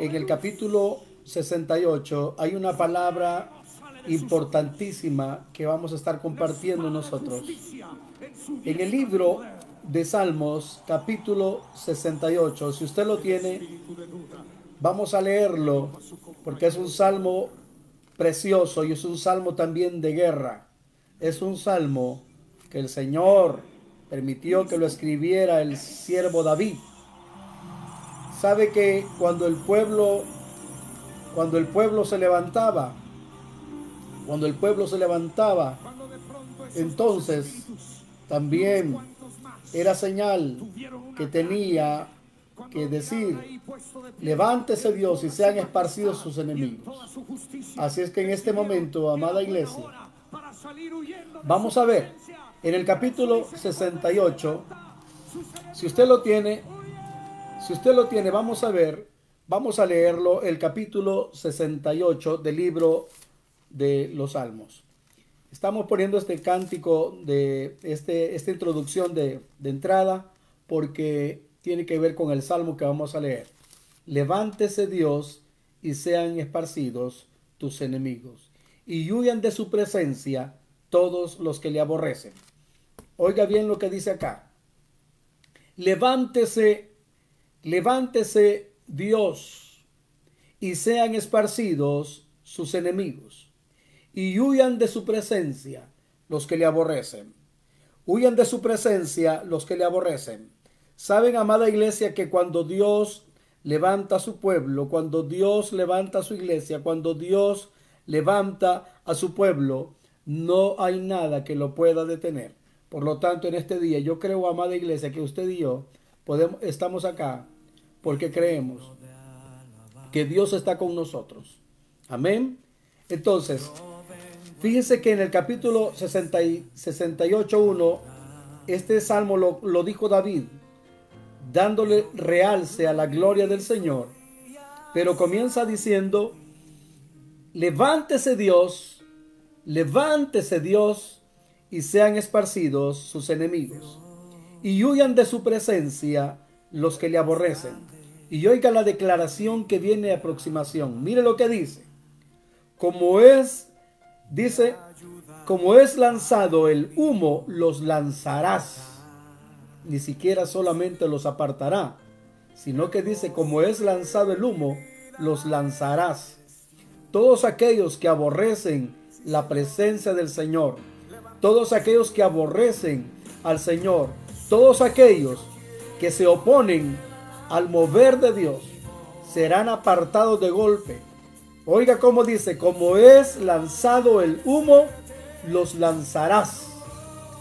en el capítulo 68 hay una palabra importantísima que vamos a estar compartiendo nosotros. En el libro de Salmos, capítulo 68, si usted lo tiene, vamos a leerlo porque es un salmo precioso y es un salmo también de guerra. Es un salmo que el Señor permitió que lo escribiera el siervo David. Sabe que cuando el pueblo cuando el pueblo se levantaba, cuando el pueblo se levantaba, entonces también era señal que tenía que decir, levántese Dios y sean esparcidos sus enemigos. Así es que en este momento, amada iglesia, vamos a ver en el capítulo 68, si usted lo tiene, si usted lo tiene, vamos a ver, vamos a leerlo, el capítulo 68 del libro de los Salmos. Estamos poniendo este cántico de este, esta introducción de, de entrada porque tiene que ver con el salmo que vamos a leer. Levántese Dios y sean esparcidos tus enemigos y huyan de su presencia todos los que le aborrecen. Oiga bien lo que dice acá. Levántese, levántese Dios y sean esparcidos sus enemigos y huyan de su presencia los que le aborrecen. Huyan de su presencia los que le aborrecen. Saben, amada iglesia, que cuando Dios levanta a su pueblo, cuando Dios levanta a su iglesia, cuando Dios levanta a su pueblo, no hay nada que lo pueda detener. Por lo tanto, en este día yo creo, amada iglesia, que usted y yo podemos, estamos acá porque creemos que Dios está con nosotros. Amén. Entonces, fíjense que en el capítulo 68.1, este salmo lo, lo dijo David, dándole realce a la gloria del Señor. Pero comienza diciendo, levántese Dios, levántese Dios y sean esparcidos sus enemigos. Y huyan de su presencia los que le aborrecen. Y oiga la declaración que viene a aproximación. Mire lo que dice. Como es, dice, como es lanzado el humo, los lanzarás ni siquiera solamente los apartará, sino que dice, como es lanzado el humo, los lanzarás. Todos aquellos que aborrecen la presencia del Señor, todos aquellos que aborrecen al Señor, todos aquellos que se oponen al mover de Dios, serán apartados de golpe. Oiga cómo dice, como es lanzado el humo, los lanzarás.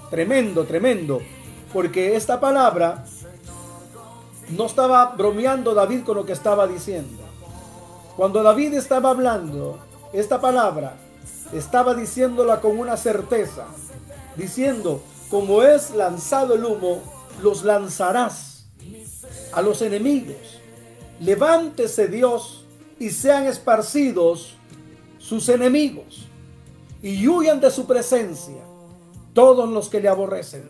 Tremendo, tremendo porque esta palabra no estaba bromeando David con lo que estaba diciendo. Cuando David estaba hablando, esta palabra estaba diciéndola con una certeza, diciendo, como es lanzado el humo, los lanzarás a los enemigos. Levántese Dios y sean esparcidos sus enemigos y huyan de su presencia todos los que le aborrecen.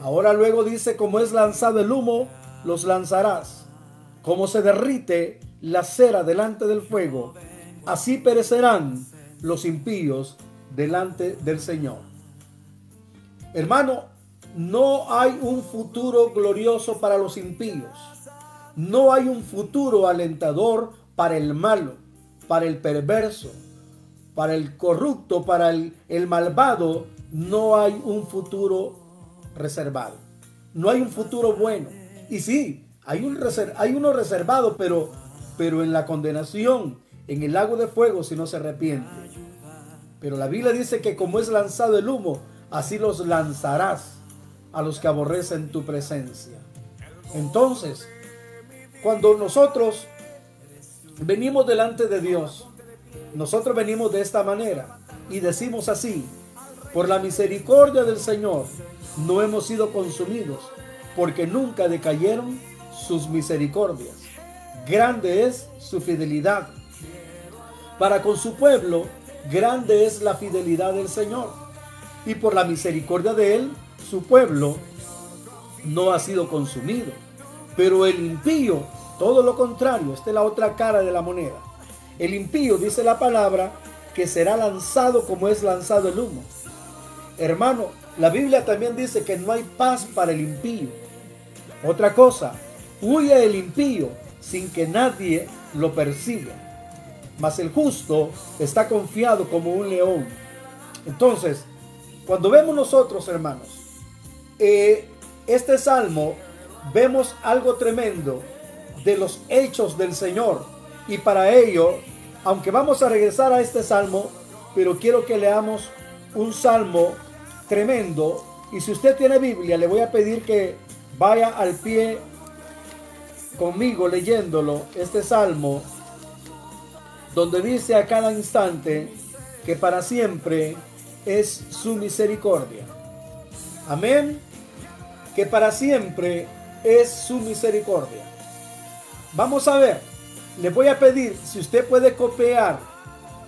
Ahora luego dice, como es lanzado el humo, los lanzarás. Como se derrite la cera delante del fuego, así perecerán los impíos delante del Señor. Hermano, no hay un futuro glorioso para los impíos. No hay un futuro alentador para el malo, para el perverso, para el corrupto, para el, malvado. No hay un futuro reservado. No hay un futuro bueno. Y sí, hay uno reservado, pero, pero en la condenación, en el lago de fuego, si no se arrepiente. Pero la Biblia dice que como es lanzado el humo, así los lanzarás a los que aborrecen tu presencia. Entonces, cuando nosotros venimos delante de Dios, nosotros venimos de esta manera y decimos así, por la misericordia del Señor, no hemos sido consumidos, porque nunca decayeron sus misericordias. Grande es su fidelidad. Para con su pueblo, grande es la fidelidad del Señor. Y por la misericordia de Él, su pueblo no ha sido consumido. Pero el impío Todo lo contrario, esta es la otra cara de la moneda. El impío, dice la palabra, que será lanzado como es lanzado el humo. Hermano, la Biblia también dice que no hay paz para el impío. Otra cosa, huye el impío sin que nadie lo persiga. Mas el justo está confiado como un león. Entonces, cuando vemos nosotros, hermanos, eh, este salmo, vemos algo tremendo de los hechos del Señor. Y para ello, aunque vamos a regresar a este salmo, pero quiero que leamos un salmo tremendo. Y si usted tiene Biblia, le voy a pedir que vaya al pie conmigo leyéndolo, este salmo, donde dice a cada instante que para siempre es su misericordia. Amén. Que para siempre es su misericordia. Vamos a ver. Le voy a pedir si usted puede copiar,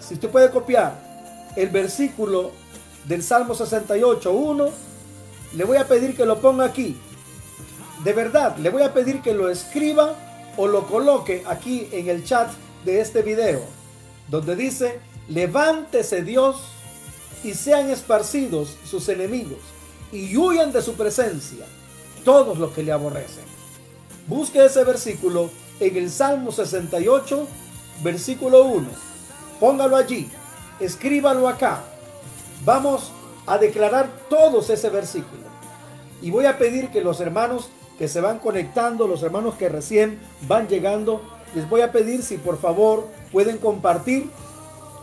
si usted puede copiar el versículo del Salmo 68, 1, le voy a pedir que lo ponga aquí. De verdad, le voy a pedir que lo escriba o lo coloque aquí en el chat de este video, donde dice, levántese Dios y sean esparcidos sus enemigos y huyan de su presencia todos los que le aborrecen. Busque ese versículo en el Salmo 68, versículo 1. Póngalo allí, escríbalo acá. Vamos a declarar todos ese versículo. Y voy a pedir que los hermanos que se van conectando, los hermanos que recién van llegando, les voy a pedir si por favor pueden compartir,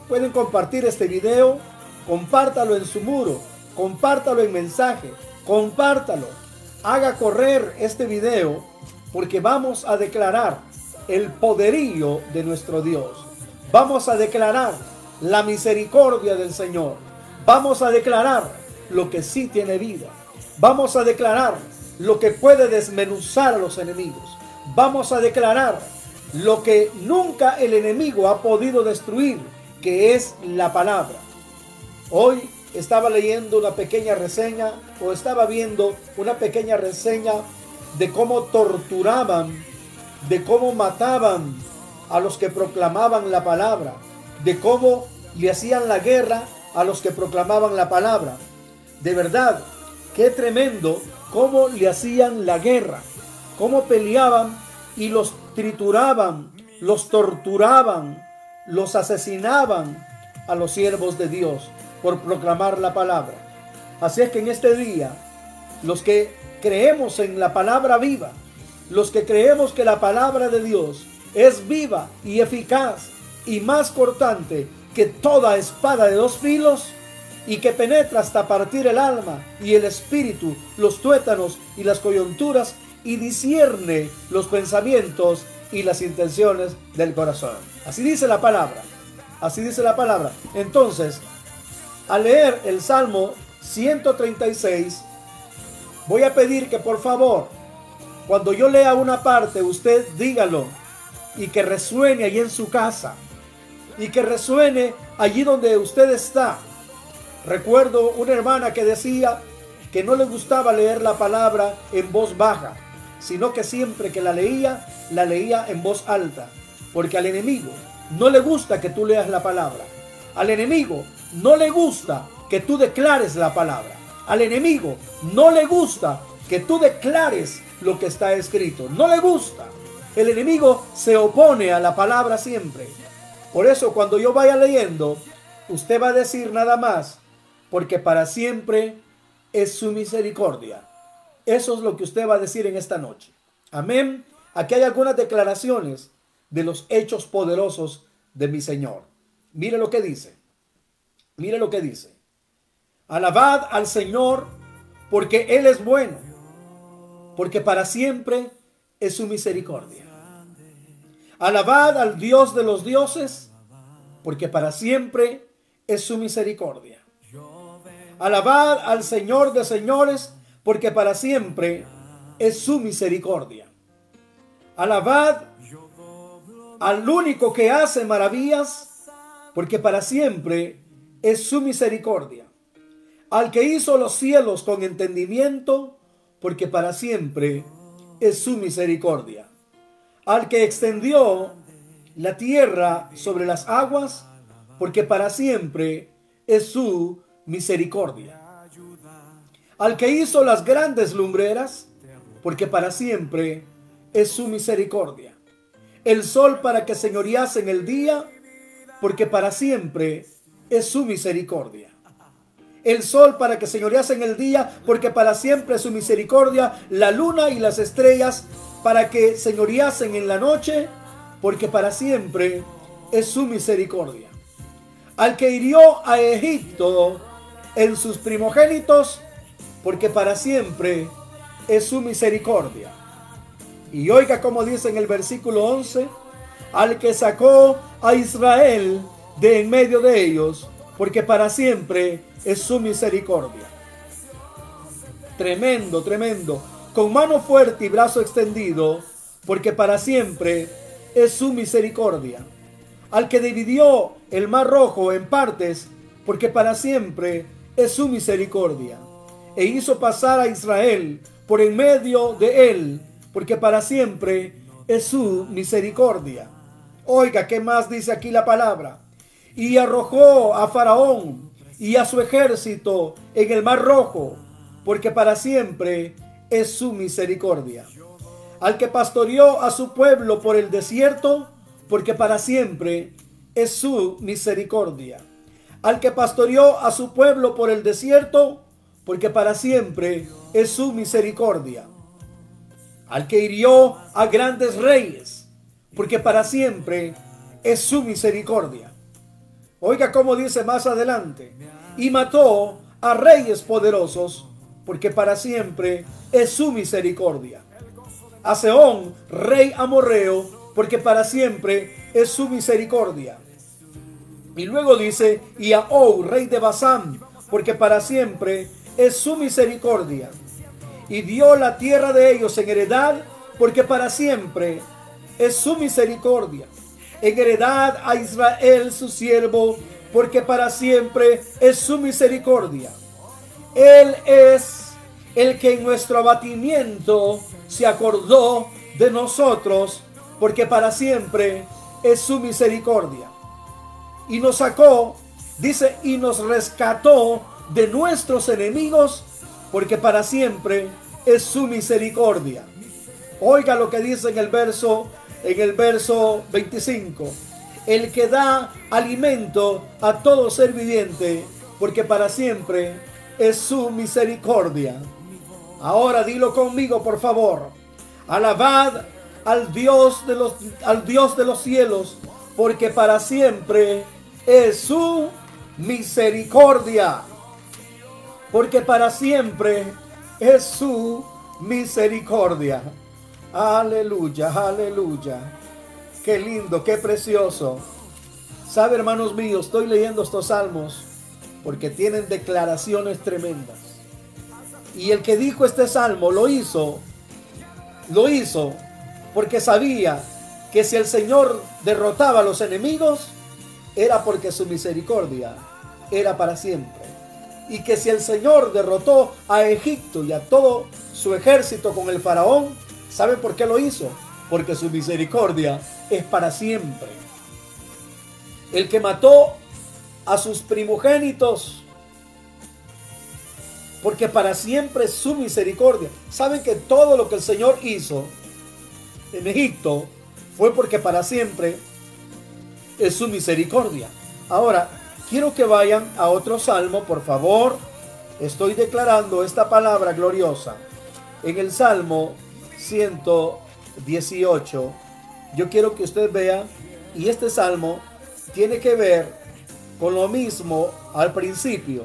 pueden compartir este video, compártalo en su muro, compártalo en mensaje, compártalo, haga correr este video porque vamos a declarar el poderío de nuestro Dios. Vamos a declarar la misericordia del Señor. Vamos a declarar lo que sí tiene vida. Vamos a declarar lo que puede desmenuzar a los enemigos. Vamos a declarar lo que nunca el enemigo ha podido destruir, que es la palabra. Hoy estaba leyendo una pequeña reseña o estaba viendo una pequeña reseña de cómo torturaban, de cómo mataban a los que proclamaban la palabra, de cómo le hacían la guerra a los que proclamaban la palabra. De verdad, qué tremendo cómo le hacían la guerra, cómo peleaban y los trituraban, los torturaban, los asesinaban a los siervos de Dios por proclamar la palabra. Así es que en este día, los que creemos en la palabra viva, los que creemos que la palabra de Dios es viva y eficaz y más cortante que toda espada de dos filos y que penetra hasta partir el alma y el espíritu, los tuétanos y las coyunturas y discierne los pensamientos y las intenciones del corazón. Así dice la palabra. Así dice la palabra. Entonces, al leer el Salmo 136, Voy a pedir que por favor, cuando yo lea una parte, usted dígalo y que resuene allí en su casa y que resuene allí donde usted está. Recuerdo una hermana que decía que no le gustaba leer la palabra en voz baja, sino que siempre que la leía, la leía en voz alta, porque al enemigo no le gusta que tú leas la palabra. Al enemigo no le gusta que tú declares la palabra. Al enemigo no le gusta que tú declares lo que está escrito. No le gusta. El enemigo se opone a la palabra siempre. Por eso cuando yo vaya leyendo, usted va a decir nada más, porque para siempre es su misericordia. Eso es lo que usted va a decir en esta noche. Amén. Aquí hay algunas declaraciones de los hechos poderosos de mi Señor. Mire lo que dice. Mire lo que dice. Alabad al Señor porque Él es bueno, porque para siempre es su misericordia. Alabad al Dios de los dioses, porque para siempre es su misericordia. Alabad al Señor de señores, porque para siempre es su misericordia. Alabad al único que hace maravillas, porque para siempre es su misericordia al que hizo los cielos con entendimiento, porque para siempre es su misericordia. al que extendió la tierra sobre las aguas, porque para siempre es su misericordia. Al que hizo las grandes lumbreras, porque para siempre es su misericordia. El sol para que señorease en el día, porque para siempre es su misericordia. El sol para que señorease en el día, porque para siempre es su misericordia. La luna y las estrellas para que señoreasen en la noche, porque para siempre es su misericordia. Al que hirió a Egipto en sus primogénitos, porque para siempre es su misericordia. Y oiga como dice en el versículo 11, al que sacó a Israel de en medio de ellos, porque para siempre es su misericordia. Tremendo, tremendo con mano fuerte y brazo extendido, porque para siempre es su misericordia. Al que dividió el mar rojo en partes, porque para siempre es su misericordia. E hizo pasar a Israel por en medio de él, porque para siempre es su misericordia. Oiga, ¿qué más dice aquí la palabra? Y arrojó a Faraón y a su ejército en el mar rojo, porque para siempre es su misericordia. Al que pastoreó a su pueblo por el desierto, porque para siempre es su misericordia. Al que pastoreó a su pueblo por el desierto, porque para siempre es su misericordia. Al que hirió a grandes reyes, porque para siempre es su misericordia. Oiga cómo dice más adelante, y mató a reyes poderosos, porque para siempre es su misericordia. A Seón, rey amorreo, porque para siempre es su misericordia. Y luego dice, y a Og, rey de Basán, porque para siempre es su misericordia. Y dio la tierra de ellos en heredad, porque para siempre es su misericordia. En heredad a Israel su siervo, porque para siempre es su misericordia. Él es el que en nuestro abatimiento se acordó de nosotros, porque para siempre es su misericordia. Y nos sacó, dice, y nos rescató de nuestros enemigos, porque para siempre es su misericordia. Oiga lo que dice en el verso en el verso 25. El que da alimento a todo ser viviente, porque para siempre es su misericordia. Ahora dilo conmigo, por favor. Alabad al Dios de los, al Dios de los cielos, porque para siempre es su misericordia. Porque para siempre es su misericordia. Aleluya, aleluya. Qué lindo, qué precioso. Sabe, hermanos míos, estoy leyendo estos salmos porque tienen declaraciones tremendas. Y el que dijo este salmo lo hizo, lo hizo porque sabía que si el Señor derrotaba a los enemigos, era porque su misericordia era para siempre. Y que si el Señor derrotó a Egipto y a todo su ejército con el faraón, ¿sabe por qué lo hizo? Porque su misericordia es para siempre. El que mató a sus primogénitos porque para siempre es su misericordia. Saben que todo lo que el Señor hizo en Egipto fue porque para siempre es su misericordia. Ahora, quiero que vayan a otro salmo, por favor. Estoy declarando esta palabra gloriosa. En el Salmo 118, yo quiero que usted vea, y este salmo tiene que ver con lo mismo al principio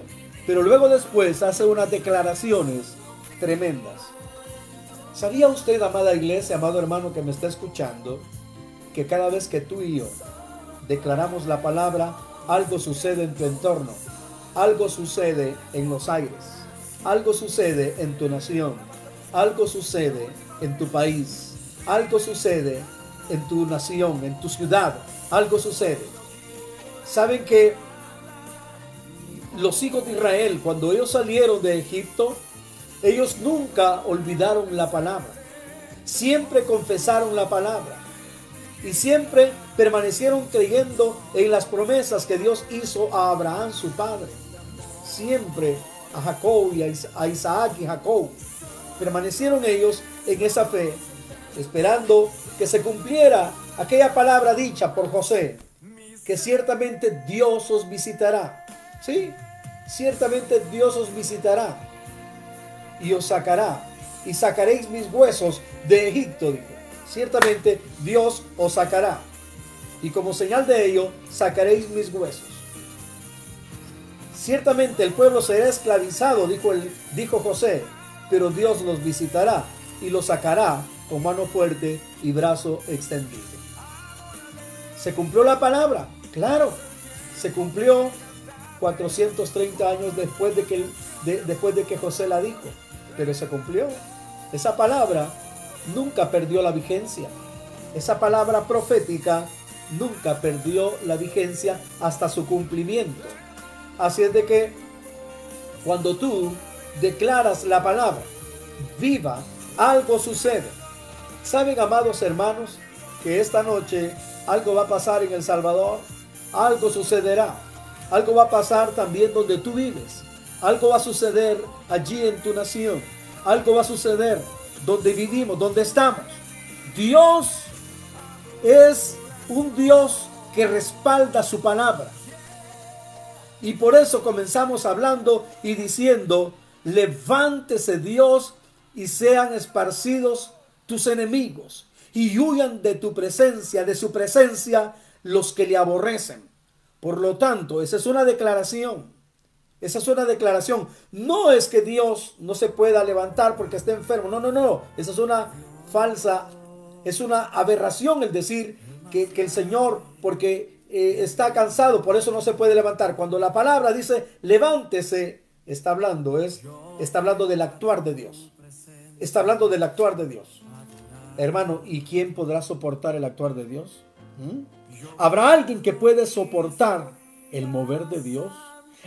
pero luego después hace unas declaraciones tremendas. ¿Sabía usted, amada iglesia, amado hermano que me está escuchando, que cada vez que tú y yo declaramos la palabra, algo sucede en tu entorno, algo sucede en los aires, algo sucede en tu nación, algo sucede en tu país, algo sucede en tu nación, en tu ciudad, algo sucede. ¿Saben que los hijos de Israel, cuando ellos salieron de Egipto, ellos nunca olvidaron la palabra. Siempre confesaron la palabra. y siempre permanecieron creyendo en las promesas que Dios hizo a Abraham, su padre. Siempre a Jacob y a Isaac y Jacob. Permanecieron ellos en esa fe, esperando que se cumpliera aquella palabra dicha por José, que ciertamente Dios os visitará. Sí, ciertamente Dios os visitará y os sacará y sacaréis mis huesos de Egipto, dijo. Ciertamente Dios os sacará y como señal de ello sacaréis mis huesos. Ciertamente el pueblo será esclavizado, dijo, el, dijo José, pero Dios los visitará y los sacará con mano fuerte y brazo extendido. Se cumplió la palabra, claro, se cumplió 430 años después de que, después de que José la dijo, pero se cumplió. Esa palabra nunca perdió la vigencia. Esa palabra profética nunca perdió la vigencia hasta su cumplimiento. Así es de que cuando tú declaras la palabra viva, algo sucede. ¿Saben, amados hermanos, que esta noche algo va a pasar en El Salvador? Algo sucederá. Algo va a pasar también donde tú vives. Algo va a suceder allí en tu nación. Algo va a suceder donde vivimos, donde estamos. Dios es un Dios que respalda su palabra. Y por eso comenzamos hablando y diciendo, levántese Dios y sean esparcidos tus enemigos y huyan de tu presencia, de su presencia, los que le aborrecen. Por lo tanto, esa es una declaración. Esa es una declaración. No es que Dios no se pueda levantar porque esté enfermo. No, no, no. Esa es una falsa, es una aberración el decir que, el Señor, porque eh, está cansado, por eso no se puede levantar. Cuando la palabra dice levántese, está hablando, es, está hablando del actuar de Dios. Está hablando del actuar de Dios. Hermano, ¿y quién podrá soportar el actuar de Dios? ¿Mm? ¿Habrá alguien que puede soportar el mover de Dios?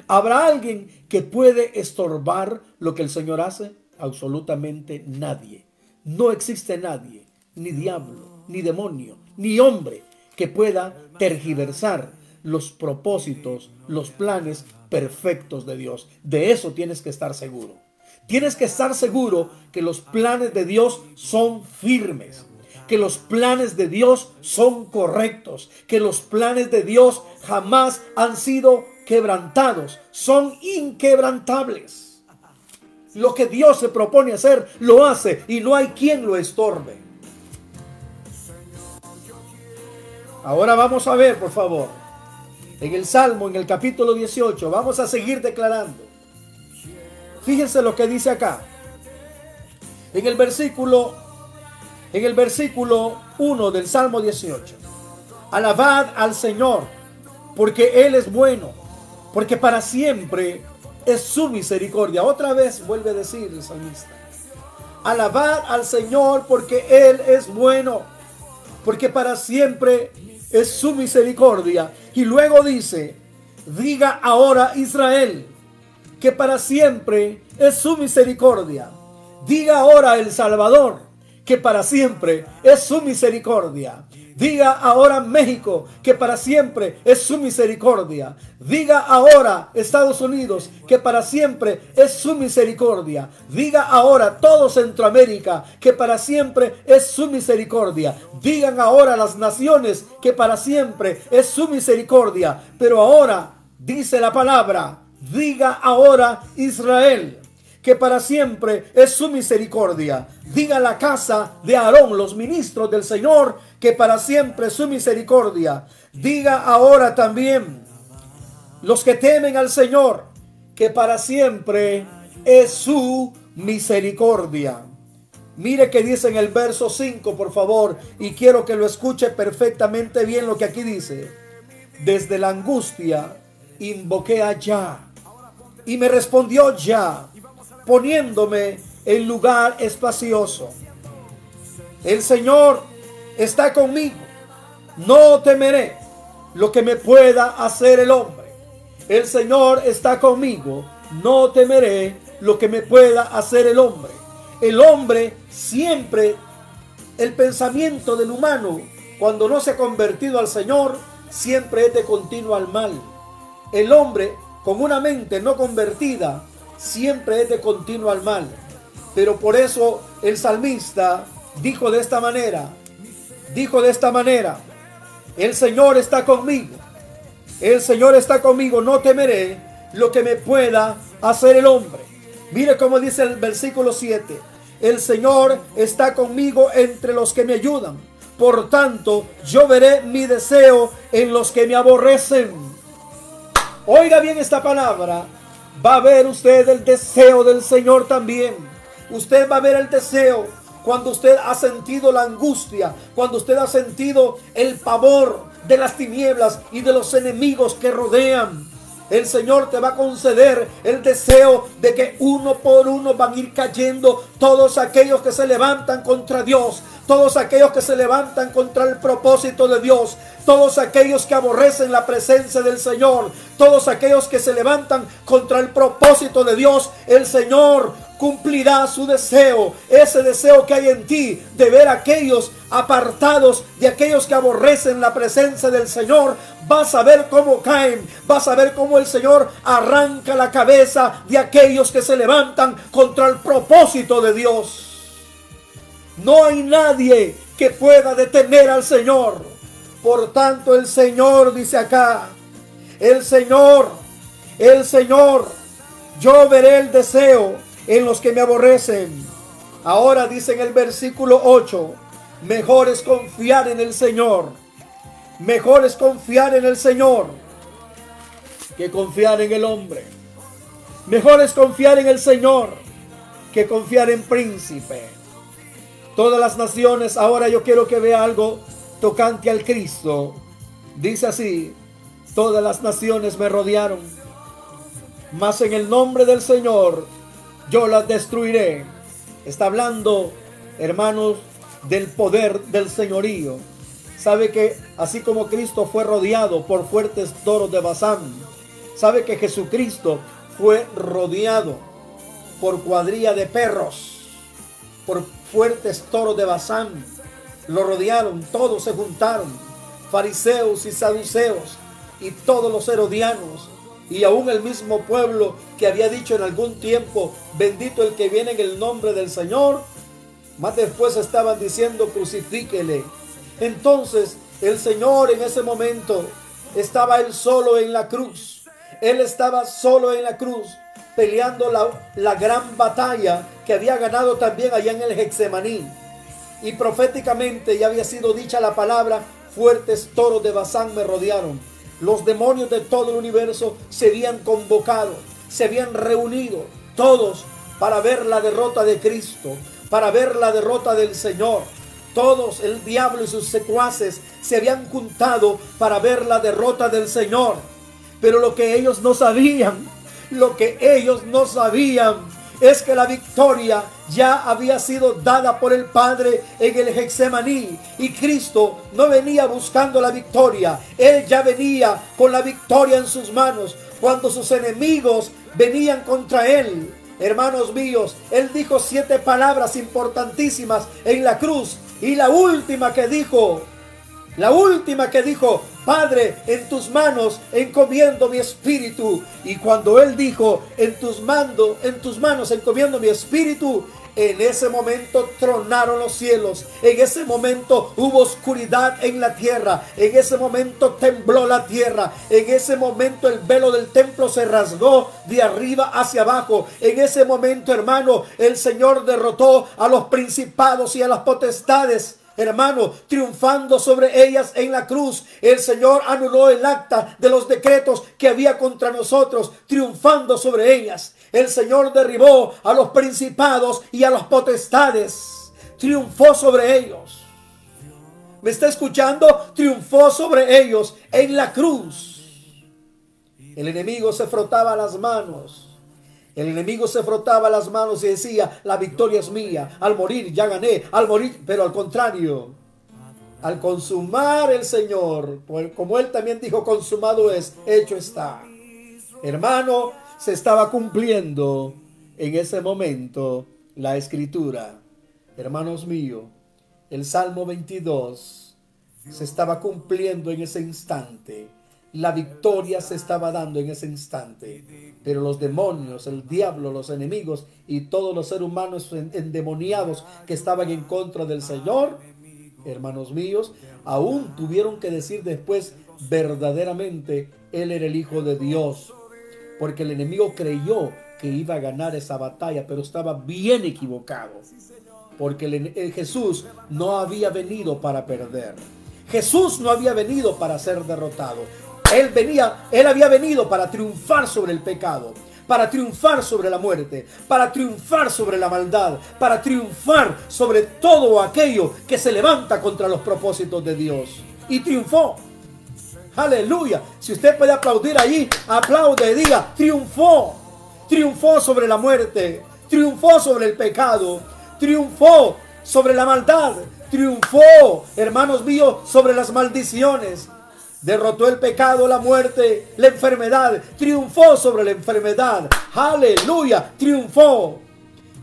¿Habrá alguien que puede estorbar lo que el Señor hace? Absolutamente nadie. No existe nadie, ni diablo, ni demonio, ni hombre, que pueda tergiversar los propósitos, los planes perfectos de Dios. De eso tienes que estar seguro. Tienes que estar seguro que los planes de Dios son firmes, que los planes de Dios son correctos, que los planes de Dios jamás han sido quebrantados, son inquebrantables. Lo que Dios se propone hacer, lo hace y no hay quien lo estorbe. Ahora vamos a ver, por favor, en el Salmo, en el capítulo 18, vamos a seguir declarando. Fíjense lo que dice acá. En el versículo en el versículo 1 del Salmo 18. Alabad al Señor, porque él es bueno porque para siempre es su misericordia. Otra vez vuelve a decir el salmista. Alabad al Señor porque Él es bueno, porque para siempre es su misericordia. Y luego dice, diga ahora Israel, que para siempre es su misericordia. Diga ahora el Salvador, que para siempre es su misericordia. Diga ahora México que para siempre es su misericordia. Diga ahora Estados Unidos que para siempre es su misericordia. Diga ahora todo Centroamérica que para siempre es su misericordia. Digan ahora las naciones que para siempre es su misericordia. Pero ahora dice la palabra, diga ahora Israel que para siempre es su misericordia. Diga la casa de Aarón, los ministros del Señor, que para siempre su misericordia. Diga ahora también los que temen al Señor, que para siempre es su misericordia. Mire que dice en el verso 5, por favor, y quiero que lo escuche perfectamente bien lo que aquí dice. Desde la angustia invoqué allá y me respondió ya poniéndome en lugar espacioso. El Señor está conmigo. No temeré lo que me pueda hacer el hombre. El Señor está conmigo. No temeré lo que me pueda hacer el hombre. El hombre siempre, el pensamiento del humano cuando no se ha convertido al Señor, siempre es de continuo al mal. El hombre con una mente no convertida siempre es de continuo al mal. Pero por eso el salmista dijo de esta manera, dijo de esta manera, el Señor está conmigo, el Señor está conmigo, no temeré lo que me pueda hacer el hombre. Mire cómo dice el versículo 7, el Señor está conmigo entre los que me ayudan. Por tanto, yo veré mi deseo en los que me aborrecen. Oiga bien esta palabra. Va a ver usted el deseo del Señor también. Usted va a ver el deseo cuando usted ha sentido la angustia, cuando usted ha sentido el pavor de las tinieblas y de los enemigos que rodean. El Señor te va a conceder el deseo de que uno por uno van a ir cayendo todos aquellos que se levantan contra Dios, todos aquellos que se levantan contra el propósito de Dios, todos aquellos que aborrecen la presencia del Señor, todos aquellos que se levantan contra el propósito de Dios, el Señor cumplirá su deseo, ese deseo que hay en ti de ver a aquellos apartados de aquellos que aborrecen la presencia del Señor. Vas a ver cómo caen, vas a ver cómo el Señor arranca la cabeza de aquellos que se levantan contra el propósito de Dios. No hay nadie que pueda detener al Señor. Por tanto, el Señor dice acá, el Señor, el Señor, yo veré el deseo en los que me aborrecen. Ahora dice en el versículo 8, mejor es confiar en el Señor. Mejor es confiar en el Señor que confiar en el hombre. Mejor es confiar en el Señor que confiar en príncipe. Todas las naciones, ahora yo quiero que vea algo tocante al Cristo. Dice así, todas las naciones me rodearon, mas en el nombre del Señor yo las destruiré. Está hablando, hermanos, del poder del señorío. Sabe que así como Cristo fue rodeado por fuertes toros de Bazán, sabe que Jesucristo fue rodeado por cuadrilla de perros, por fuertes toros de Bazán. Lo rodearon, todos se juntaron, fariseos y saduceos y todos los herodianos y aún el mismo pueblo que había dicho en algún tiempo, bendito el que viene en el nombre del Señor, más después estaban diciendo, crucifíquele. Entonces el Señor en ese momento estaba él solo en la cruz. Él estaba solo en la cruz, peleando la, la gran batalla que había ganado también allá en el Hexemaní. Y proféticamente ya había sido dicha la palabra, fuertes toros de Bazán me rodearon los demonios de todo el universo se habían convocado, se habían reunido todos para ver la derrota de Cristo, para ver la derrota del Señor. Todos, el diablo y sus secuaces, se habían juntado para ver la derrota del Señor. Pero lo que ellos no sabían, lo que ellos no sabían es que la victoria ya había sido dada por el Padre en el Hexemaní y Cristo no venía buscando la victoria, él ya venía con la victoria en sus manos cuando sus enemigos venían contra él. Hermanos míos, él dijo siete palabras importantísimas en la cruz y la última que dijo, la última que dijo, Padre, en tus manos encomiendo mi espíritu. Y cuando él dijo, en tus, mando, en tus manos encomiendo mi espíritu, en ese momento tronaron los cielos. En ese momento hubo oscuridad en la tierra. En ese momento tembló la tierra. En ese momento el velo del templo se rasgó de arriba hacia abajo. En ese momento, hermano, el Señor derrotó a los principados y a las potestades hermano, triunfando sobre ellas en la cruz. El Señor anuló el acta de los decretos que había contra nosotros, triunfando sobre ellas. El Señor derribó a los principados y a las potestades. Triunfó sobre ellos. ¿Me está escuchando? Triunfó sobre ellos en la cruz. El enemigo se frotaba las manos el enemigo se frotaba las manos y decía, la victoria es mía, al morir ya gané, al morir, pero al contrario, al consumar el Señor, como él también dijo, consumado es, hecho está. Hermano, se estaba cumpliendo en ese momento la escritura. Hermanos míos, el Salmo 22 se estaba cumpliendo en ese instante. La victoria se estaba dando en ese instante. Pero los demonios, el diablo, los enemigos y todos los seres humanos endemoniados que estaban en contra del Señor, hermanos míos, aún tuvieron que decir después verdaderamente Él era el Hijo de Dios. Porque el enemigo creyó que iba a ganar esa batalla, pero estaba bien equivocado. Porque el, Jesús no había venido para perder. Jesús no había venido para ser derrotado. Él venía, él había venido para triunfar sobre el pecado, para triunfar sobre la muerte, para triunfar sobre la maldad, para triunfar sobre todo aquello que se levanta contra los propósitos de Dios. Y triunfó. Aleluya. Si usted puede aplaudir allí, aplaude, diga, triunfó. Triunfó sobre la muerte, triunfó sobre el pecado, triunfó sobre la maldad, triunfó, hermanos míos, sobre las maldiciones. Derrotó el pecado, la muerte, la enfermedad. Triunfó sobre la enfermedad. Aleluya. Triunfó.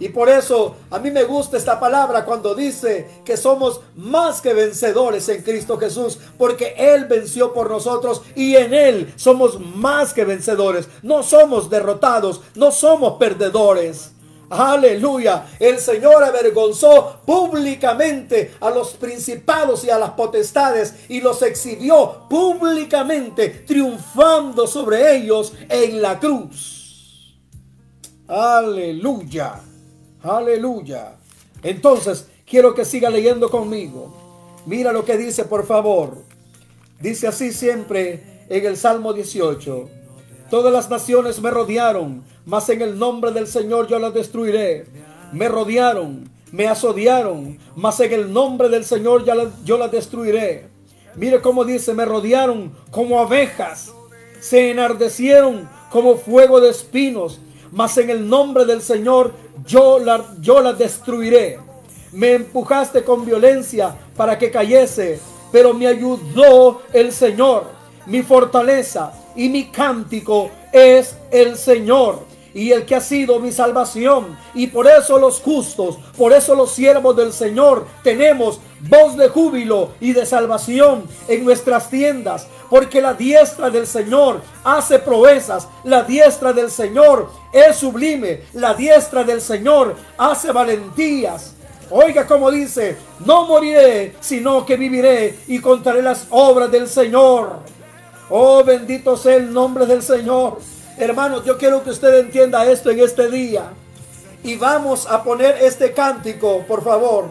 Y por eso a mí me gusta esta palabra cuando dice que somos más que vencedores en Cristo Jesús, porque Él venció por nosotros y en Él somos más que vencedores. No somos derrotados, no somos perdedores. Aleluya. El Señor avergonzó públicamente a los principados y a las potestades y los exhibió públicamente, triunfando sobre ellos en la cruz. Aleluya. Aleluya. Entonces, quiero que siga leyendo conmigo. Mira lo que dice, por favor. Dice así siempre en el Salmo 18. Todas las naciones me rodearon, mas en el nombre del Señor yo las destruiré. Me rodearon, me asodiaron, mas en el nombre del Señor yo las destruiré. Mire cómo dice, me rodearon como abejas, se enardecieron como fuego de espinos, mas en el nombre del Señor yo la, yo la destruiré. Me empujaste con violencia para que cayese, pero me ayudó el Señor, mi fortaleza y mi cántico es el Señor y el que ha sido mi salvación. Y por eso los justos, por eso los siervos del Señor tenemos voz de júbilo y de salvación en nuestras tiendas. Porque la diestra del Señor hace proezas, la diestra del Señor es sublime, la diestra del Señor hace valentías. Oiga como dice, no moriré, sino que viviré y contaré las obras del Señor. Oh, bendito sea el nombre del Señor. Hermanos, yo quiero que usted entienda esto en este día. Y vamos a poner este cántico, por favor.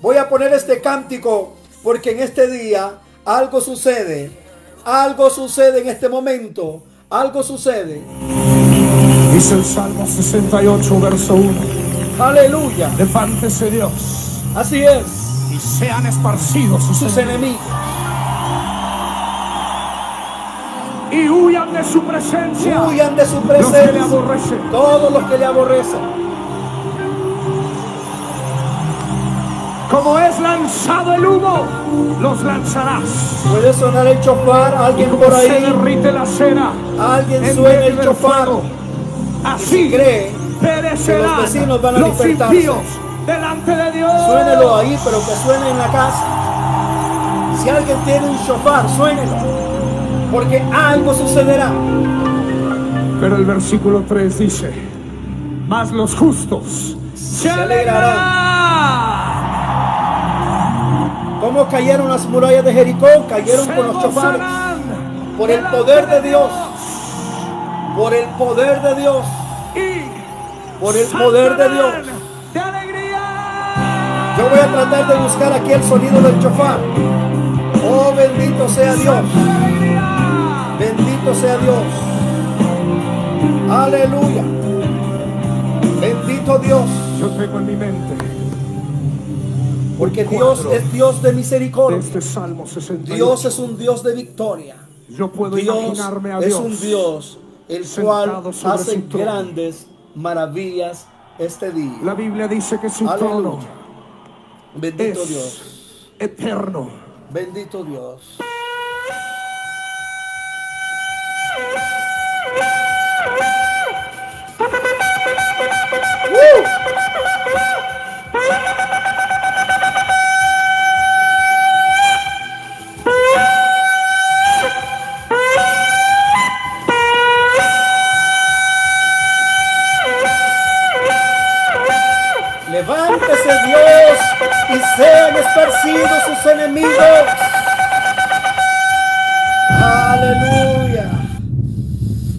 Voy a poner este cántico porque en este día algo sucede. Algo sucede en este momento. Algo sucede. Dice el Salmo 68, verso 1. Aleluya. Levántese Dios. Así es. Y sean esparcidos sus, enemigos y huyan de su presencia. Huyan de su presencia. Todos los que le aborrecen. Como es lanzado el humo, los lanzarás. Puede sonar el chofar, alguien por ahí. Se derrite la cera. Alguien suena el chofar. Así cree que los vecinos van a los delante de Dios. Suénelo ahí, pero que suene en la casa. Si alguien tiene un chofar, suénelo porque algo sucederá. Pero el versículo 3 dice, más los justos se, alegrarán. ¿Cómo cayeron las murallas de Jericó? Cayeron con los chofares. Por el poder de Dios. Por el poder de Dios. Por el poder de Dios. Yo voy a tratar de buscar aquí el sonido del chofar. Oh, bendito sea Dios. Bendito sea Dios. Aleluya. Bendito Dios. Yo tengo en mi mente. Porque Dios es Dios de misericordia. Este Salmo Dios es un Dios de victoria. Yo puedo Dios imaginarme a Dios es un Dios el cual hace grandes maravillas este día. La Biblia dice que su trono Bendito Dios. Eterno. Bendito Dios.